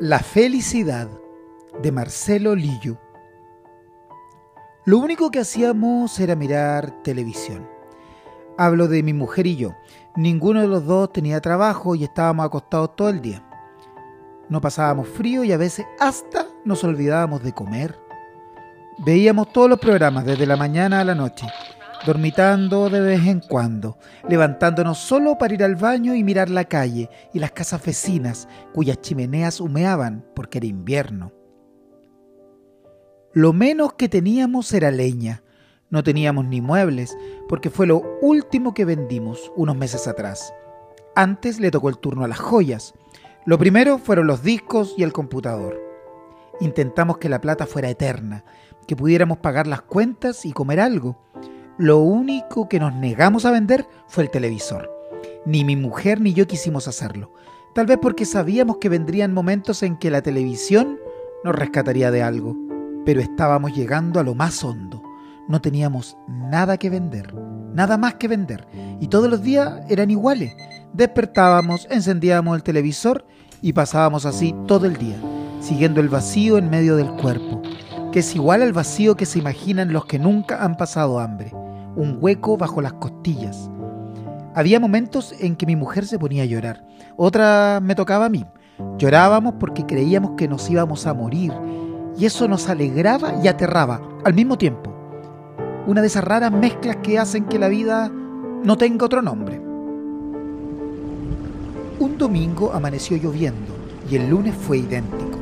La felicidad de Marcelo Lillo. Lo único que hacíamos era mirar televisión. Hablo de mi mujer y yo. Ninguno de los dos tenía trabajo y estábamos acostados todo el día. No pasábamos frío y a veces hasta nos olvidábamos de comer. Veíamos todos los programas desde la mañana a la noche, dormitando de vez en cuando, levantándonos solo para ir al baño y mirar la calle y las casas vecinas cuyas chimeneas humeaban porque era invierno. Lo menos que teníamos era leña. No teníamos ni muebles, porque fue lo último que vendimos unos meses atrás. Antes le tocó el turno a las joyas. Lo primero fueron los discos y el computador. Intentamos que la plata fuera eterna, que pudiéramos pagar las cuentas y comer algo. Lo único que nos negamos a vender fue el televisor. Ni mi mujer ni yo quisimos hacerlo. Tal vez porque sabíamos que vendrían momentos en que la televisión nos rescataría de algo. Pero estábamos llegando a lo más hondo. No teníamos nada que vender, nada más que vender. Y todos los días eran iguales. Despertábamos, encendíamos el televisor y pasábamos así todo el día, siguiendo el vacío en medio del cuerpo, que es igual al vacío que se imaginan los que nunca han pasado hambre, un hueco bajo las costillas. Había momentos en que mi mujer se ponía a llorar, otra me tocaba a mí. Llorábamos porque creíamos que nos íbamos a morir y eso nos alegraba y aterraba al mismo tiempo. Una de esas raras mezclas que hacen que la vida no tenga otro nombre. Un domingo amaneció lloviendo y el lunes fue idéntico.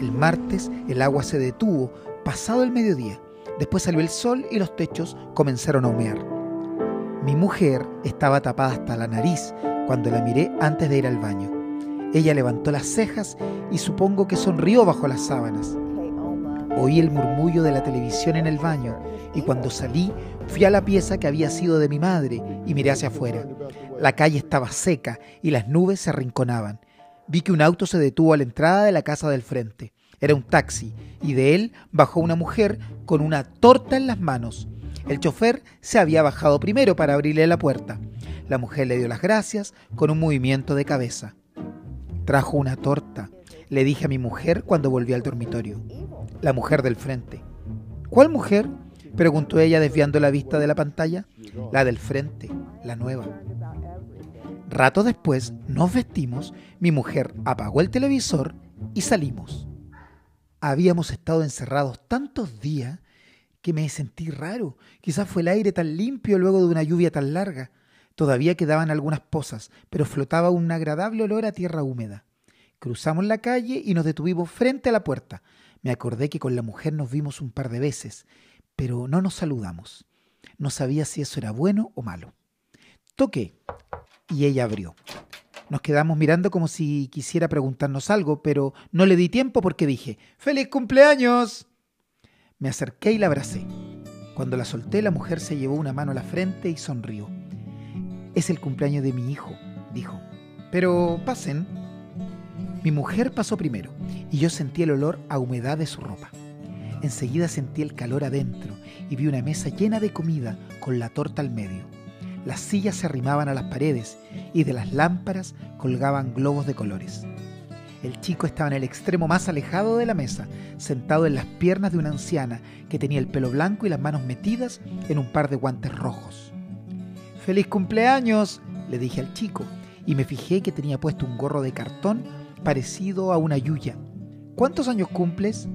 El martes el agua se detuvo pasado el mediodía. Después salió el sol y los techos comenzaron a humear. Mi mujer estaba tapada hasta la nariz cuando la miré antes de ir al baño. Ella levantó las cejas y supongo que sonrió bajo las sábanas. Oí el murmullo de la televisión en el baño y cuando salí fui a la pieza que había sido de mi madre y miré hacia afuera. La calle estaba seca y las nubes se arrinconaban. Vi que un auto se detuvo a la entrada de la casa del frente. Era un taxi y de él bajó una mujer con una torta en las manos. El chofer se había bajado primero para abrirle la puerta. La mujer le dio las gracias con un movimiento de cabeza. Trajo una torta, le dije a mi mujer cuando volví al dormitorio. La mujer del frente. ¿Cuál mujer? preguntó ella desviando la vista de la pantalla. La del frente, la nueva. Rato después nos vestimos, mi mujer apagó el televisor y salimos. Habíamos estado encerrados tantos días que me sentí raro. Quizás fue el aire tan limpio luego de una lluvia tan larga. Todavía quedaban algunas pozas, pero flotaba un agradable olor a tierra húmeda. Cruzamos la calle y nos detuvimos frente a la puerta. Me acordé que con la mujer nos vimos un par de veces, pero no nos saludamos. No sabía si eso era bueno o malo. Toqué y ella abrió. Nos quedamos mirando como si quisiera preguntarnos algo, pero no le di tiempo porque dije, ¡Feliz cumpleaños! Me acerqué y la abracé. Cuando la solté, la mujer se llevó una mano a la frente y sonrió. Es el cumpleaños de mi hijo, dijo. Pero pasen. Mi mujer pasó primero y yo sentí el olor a humedad de su ropa. Enseguida sentí el calor adentro y vi una mesa llena de comida con la torta al medio. Las sillas se arrimaban a las paredes y de las lámparas colgaban globos de colores. El chico estaba en el extremo más alejado de la mesa, sentado en las piernas de una anciana que tenía el pelo blanco y las manos metidas en un par de guantes rojos. ¡Feliz cumpleaños! le dije al chico, y me fijé que tenía puesto un gorro de cartón parecido a una yuya. ¿Cuántos años cumples?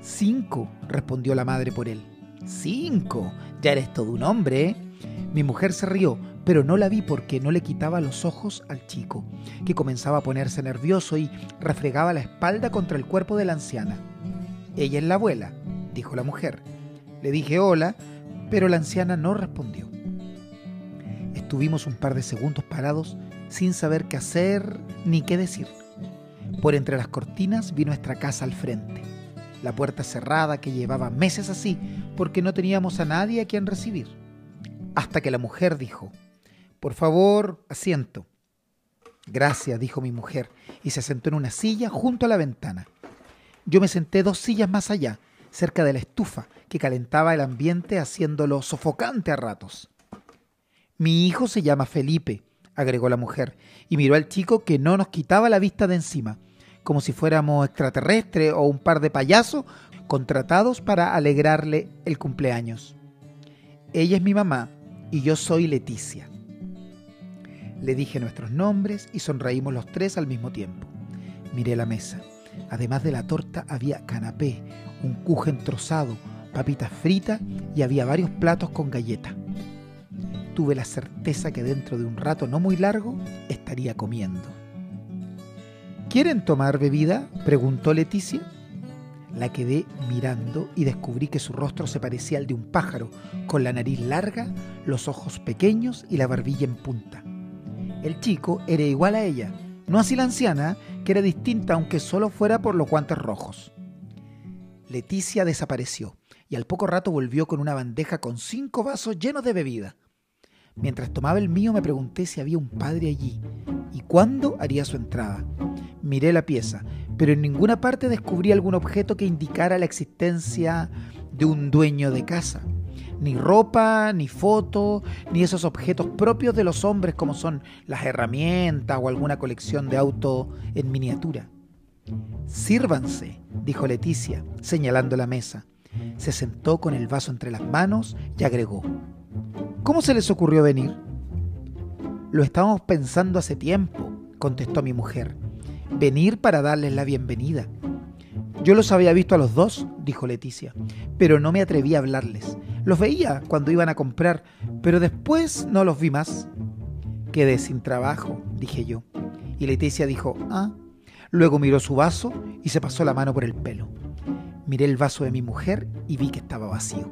Cinco, respondió la madre por él. Cinco, ya eres todo un hombre, ¿eh? Mi mujer se rió, pero no la vi porque no le quitaba los ojos al chico, que comenzaba a ponerse nervioso y refregaba la espalda contra el cuerpo de la anciana. Ella es la abuela, dijo la mujer. Le dije hola, pero la anciana no respondió. Estuvimos un par de segundos parados sin saber qué hacer ni qué decir. Por entre las cortinas vi nuestra casa al frente, la puerta cerrada que llevaba meses así porque no teníamos a nadie a quien recibir hasta que la mujer dijo, por favor, asiento. Gracias, dijo mi mujer, y se sentó en una silla junto a la ventana. Yo me senté dos sillas más allá, cerca de la estufa, que calentaba el ambiente haciéndolo sofocante a ratos. Mi hijo se llama Felipe, agregó la mujer, y miró al chico que no nos quitaba la vista de encima, como si fuéramos extraterrestres o un par de payasos contratados para alegrarle el cumpleaños. Ella es mi mamá y yo soy Leticia. Le dije nuestros nombres y sonreímos los tres al mismo tiempo. Miré la mesa. Además de la torta había canapé, un kuchen trozado, papitas fritas y había varios platos con galletas. Tuve la certeza que dentro de un rato no muy largo estaría comiendo. ¿Quieren tomar bebida? preguntó Leticia. La quedé mirando y descubrí que su rostro se parecía al de un pájaro, con la nariz larga, los ojos pequeños y la barbilla en punta. El chico era igual a ella, no así la anciana, que era distinta aunque solo fuera por los guantes rojos. Leticia desapareció y al poco rato volvió con una bandeja con cinco vasos llenos de bebida. Mientras tomaba el mío me pregunté si había un padre allí y cuándo haría su entrada. Miré la pieza, pero en ninguna parte descubrí algún objeto que indicara la existencia de un dueño de casa. Ni ropa, ni foto, ni esos objetos propios de los hombres como son las herramientas o alguna colección de auto en miniatura. Sírvanse, dijo Leticia, señalando la mesa. Se sentó con el vaso entre las manos y agregó, ¿Cómo se les ocurrió venir? Lo estábamos pensando hace tiempo, contestó mi mujer. Venir para darles la bienvenida. Yo los había visto a los dos, dijo Leticia, pero no me atreví a hablarles. Los veía cuando iban a comprar, pero después no los vi más. Quedé sin trabajo, dije yo. Y Leticia dijo, ah. Luego miró su vaso y se pasó la mano por el pelo. Miré el vaso de mi mujer y vi que estaba vacío.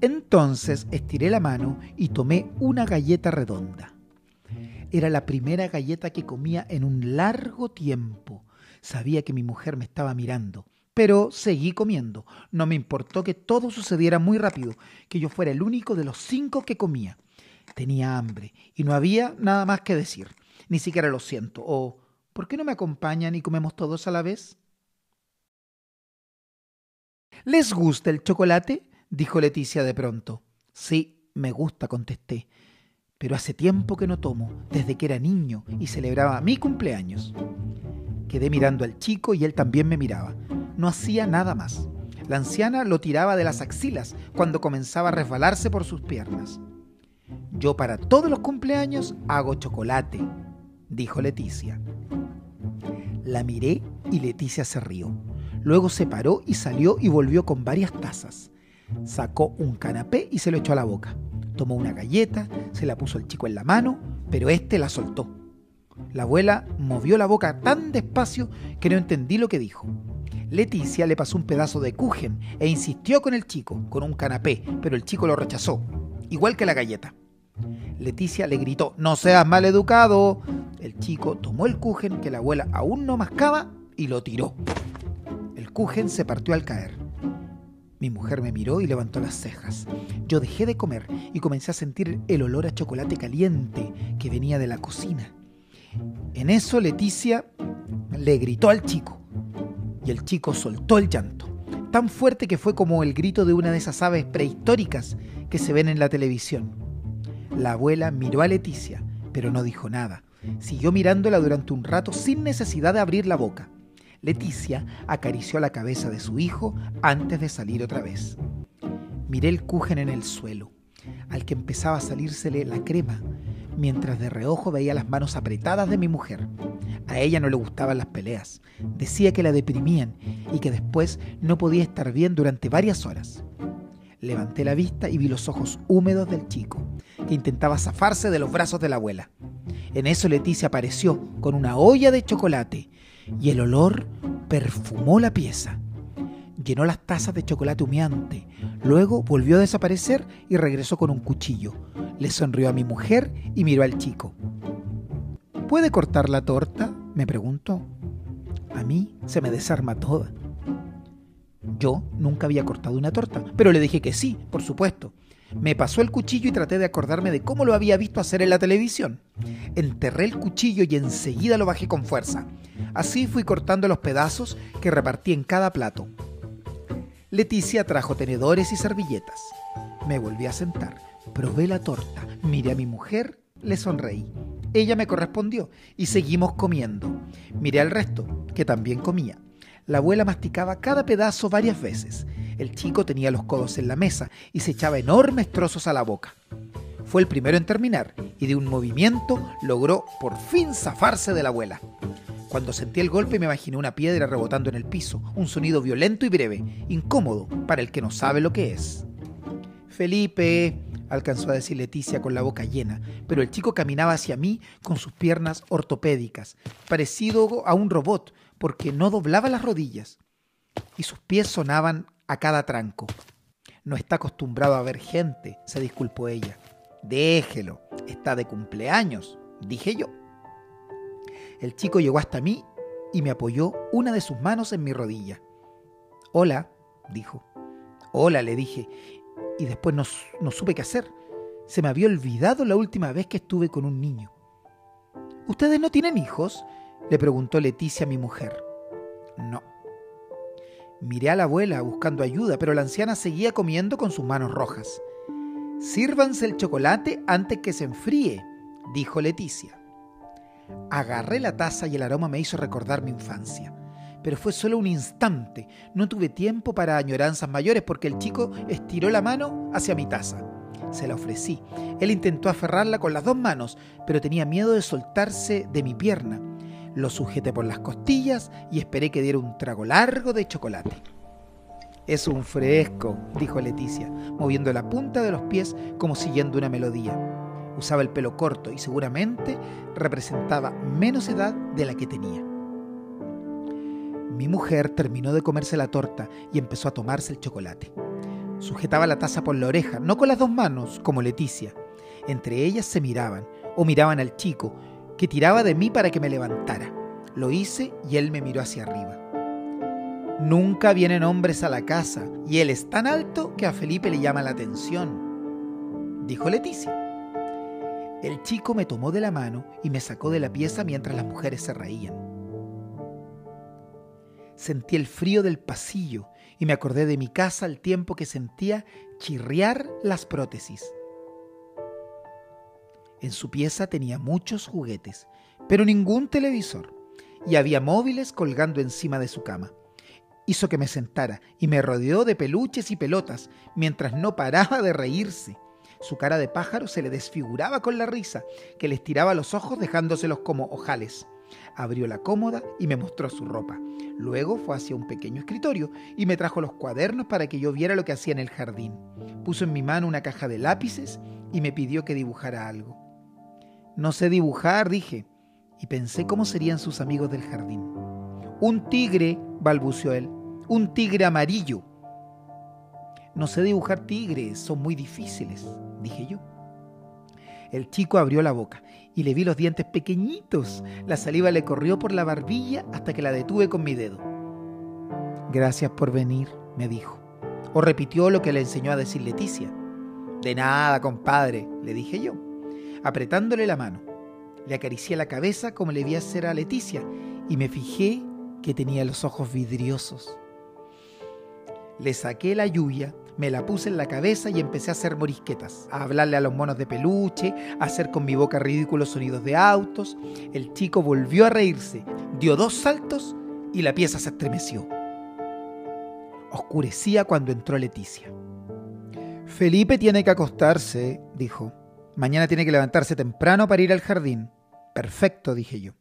Entonces estiré la mano y tomé una galleta redonda. Era la primera galleta que comía en un largo tiempo. Sabía que mi mujer me estaba mirando, pero seguí comiendo. No me importó que todo sucediera muy rápido, que yo fuera el único de los cinco que comía. Tenía hambre y no había nada más que decir. Ni siquiera lo siento. O, ¿por qué no me acompañan y comemos todos a la vez? ¿Les gusta el chocolate? dijo Leticia de pronto. Sí, me gusta, contesté, pero hace tiempo que no tomo, desde que era niño y celebraba mi cumpleaños. Quedé mirando al chico y él también me miraba. No hacía nada más. La anciana lo tiraba de las axilas cuando comenzaba a resbalarse por sus piernas. Yo para todos los cumpleaños hago chocolate, dijo Leticia. La miré y Leticia se rió. Luego se paró y salió y volvió con varias tazas. Sacó un canapé y se lo echó a la boca. Tomó una galleta, se la puso el chico en la mano, pero éste la soltó. La abuela movió la boca tan despacio que no entendí lo que dijo. Leticia le pasó un pedazo de kuchen e insistió con el chico, con un canapé, pero el chico lo rechazó, igual que la galleta. Leticia le gritó, no seas mal educado. El chico tomó el kuchen que la abuela aún no mascaba y lo tiró. El kuchen se partió al caer. Mi mujer me miró y levantó las cejas. Yo dejé de comer y comencé a sentir el olor a chocolate caliente que venía de la cocina. En eso Leticia le gritó al chico y el chico soltó el llanto, tan fuerte que fue como el grito de una de esas aves prehistóricas que se ven en la televisión. La abuela miró a Leticia, pero no dijo nada. Siguió mirándola durante un rato sin necesidad de abrir la boca. Leticia acarició la cabeza de su hijo antes de salir otra vez. Miré el cujen en el suelo, al que empezaba a salírsele la crema, mientras de reojo veía las manos apretadas de mi mujer. A ella no le gustaban las peleas, decía que la deprimían y que después no podía estar bien durante varias horas. Levanté la vista y vi los ojos húmedos del chico, que intentaba zafarse de los brazos de la abuela. En eso Leticia apareció con una olla de chocolate y el olor perfumó la pieza. Llenó las tazas de chocolate humeante. Luego volvió a desaparecer y regresó con un cuchillo. Le sonrió a mi mujer y miró al chico. ¿Puede cortar la torta? Me preguntó. A mí se me desarma toda. Yo nunca había cortado una torta, pero le dije que sí, por supuesto. Me pasó el cuchillo y traté de acordarme de cómo lo había visto hacer en la televisión. Enterré el cuchillo y enseguida lo bajé con fuerza. Así fui cortando los pedazos que repartí en cada plato. Leticia trajo tenedores y servilletas. Me volví a sentar, probé la torta, miré a mi mujer le sonreí. Ella me correspondió y seguimos comiendo. Miré al resto, que también comía. La abuela masticaba cada pedazo varias veces. El chico tenía los codos en la mesa y se echaba enormes trozos a la boca. Fue el primero en terminar y de un movimiento logró por fin zafarse de la abuela. Cuando sentí el golpe me imaginé una piedra rebotando en el piso, un sonido violento y breve, incómodo para el que no sabe lo que es. Felipe, alcanzó a decir Leticia con la boca llena, pero el chico caminaba hacia mí con sus piernas ortopédicas, parecido a un robot, porque no doblaba las rodillas, y sus pies sonaban a cada tranco. No está acostumbrado a ver gente, se disculpó ella. Déjelo, está de cumpleaños, dije yo. El chico llegó hasta mí y me apoyó una de sus manos en mi rodilla. Hola, dijo. Hola, le dije, y después no, no, supe qué hacer. Se me había olvidado la última vez que estuve con un niño. ¿Ustedes no tienen hijos? le preguntó Leticia a mi mujer. No. Miré a la abuela buscando ayuda, pero la anciana seguía comiendo con sus manos rojas. Sírvanse el chocolate antes que se enfríe, dijo Leticia. Agarré la taza y el aroma me hizo recordar mi infancia. Pero fue solo un instante. No tuve tiempo para añoranzas mayores porque el chico estiró la mano hacia mi taza. Se la ofrecí. Él intentó aferrarla con las dos manos, pero tenía miedo de soltarse de mi pierna. Lo sujeté por las costillas y esperé que diera un trago largo de chocolate. Es un fresco, dijo Leticia, moviendo la punta de los pies como siguiendo una melodía. Usaba el pelo corto y seguramente representaba menos edad de la que tenía. Mi mujer terminó de comerse la torta y empezó a tomarse el chocolate. Sujetaba la taza por la oreja, no con las dos manos, como Leticia. Entre ellas se miraban, o miraban al chico, que tiraba de mí para que me levantara. Lo hice y él me miró hacia arriba. Nunca vienen hombres a la casa y él es tan alto que a Felipe le llama la atención, dijo Leticia. El chico me tomó de la mano y me sacó de la pieza mientras las mujeres se reían. Sentí el frío del pasillo y me acordé de mi casa al tiempo que sentía chirriar las prótesis. En su pieza tenía muchos juguetes, pero ningún televisor, y había móviles colgando encima de su cama. Hizo que me sentara y me rodeó de peluches y pelotas mientras no paraba de reírse. Su cara de pájaro se le desfiguraba con la risa, que le estiraba los ojos dejándoselos como ojales. Abrió la cómoda y me mostró su ropa. Luego fue hacia un pequeño escritorio y me trajo los cuadernos para que yo viera lo que hacía en el jardín. Puso en mi mano una caja de lápices y me pidió que dibujara algo. No sé dibujar, dije, y pensé cómo serían sus amigos del jardín. Un tigre, balbuceó él, un tigre amarillo. No sé dibujar tigres, son muy difíciles, dije yo. El chico abrió la boca y le vi los dientes pequeñitos. La saliva le corrió por la barbilla hasta que la detuve con mi dedo. Gracias por venir, me dijo. O repitió lo que le enseñó a decir Leticia. De nada, compadre, le dije yo apretándole la mano. Le acaricié la cabeza como le vi hacer a Leticia y me fijé que tenía los ojos vidriosos. Le saqué la lluvia, me la puse en la cabeza y empecé a hacer morisquetas, a hablarle a los monos de peluche, a hacer con mi boca ridículos sonidos de autos. El chico volvió a reírse, dio dos saltos y la pieza se estremeció. Oscurecía cuando entró Leticia. Felipe tiene que acostarse, dijo. Mañana tiene que levantarse temprano para ir al jardín. Perfecto, dije yo.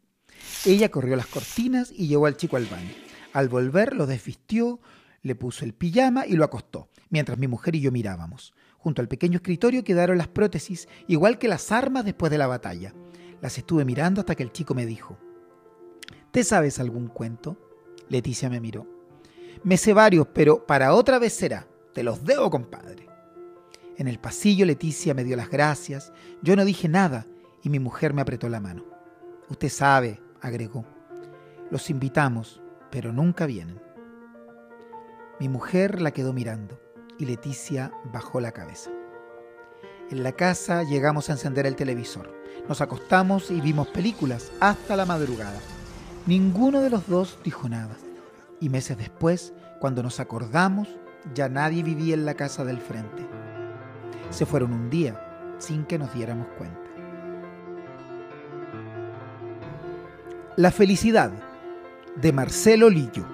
Ella corrió las cortinas y llevó al chico al baño. Al volver lo desvistió, le puso el pijama y lo acostó, mientras mi mujer y yo mirábamos. Junto al pequeño escritorio quedaron las prótesis, igual que las armas después de la batalla. Las estuve mirando hasta que el chico me dijo, ¿Te sabes algún cuento? Leticia me miró. Me sé varios, pero para otra vez será. Te los debo, compadre. En el pasillo Leticia me dio las gracias, yo no dije nada y mi mujer me apretó la mano. Usted sabe, agregó, los invitamos, pero nunca vienen. Mi mujer la quedó mirando y Leticia bajó la cabeza. En la casa llegamos a encender el televisor. Nos acostamos y vimos películas hasta la madrugada. Ninguno de los dos dijo nada. Y meses después, cuando nos acordamos, ya nadie vivía en la casa del frente. Se fueron un día sin que nos diéramos cuenta. La felicidad de Marcelo Lillo.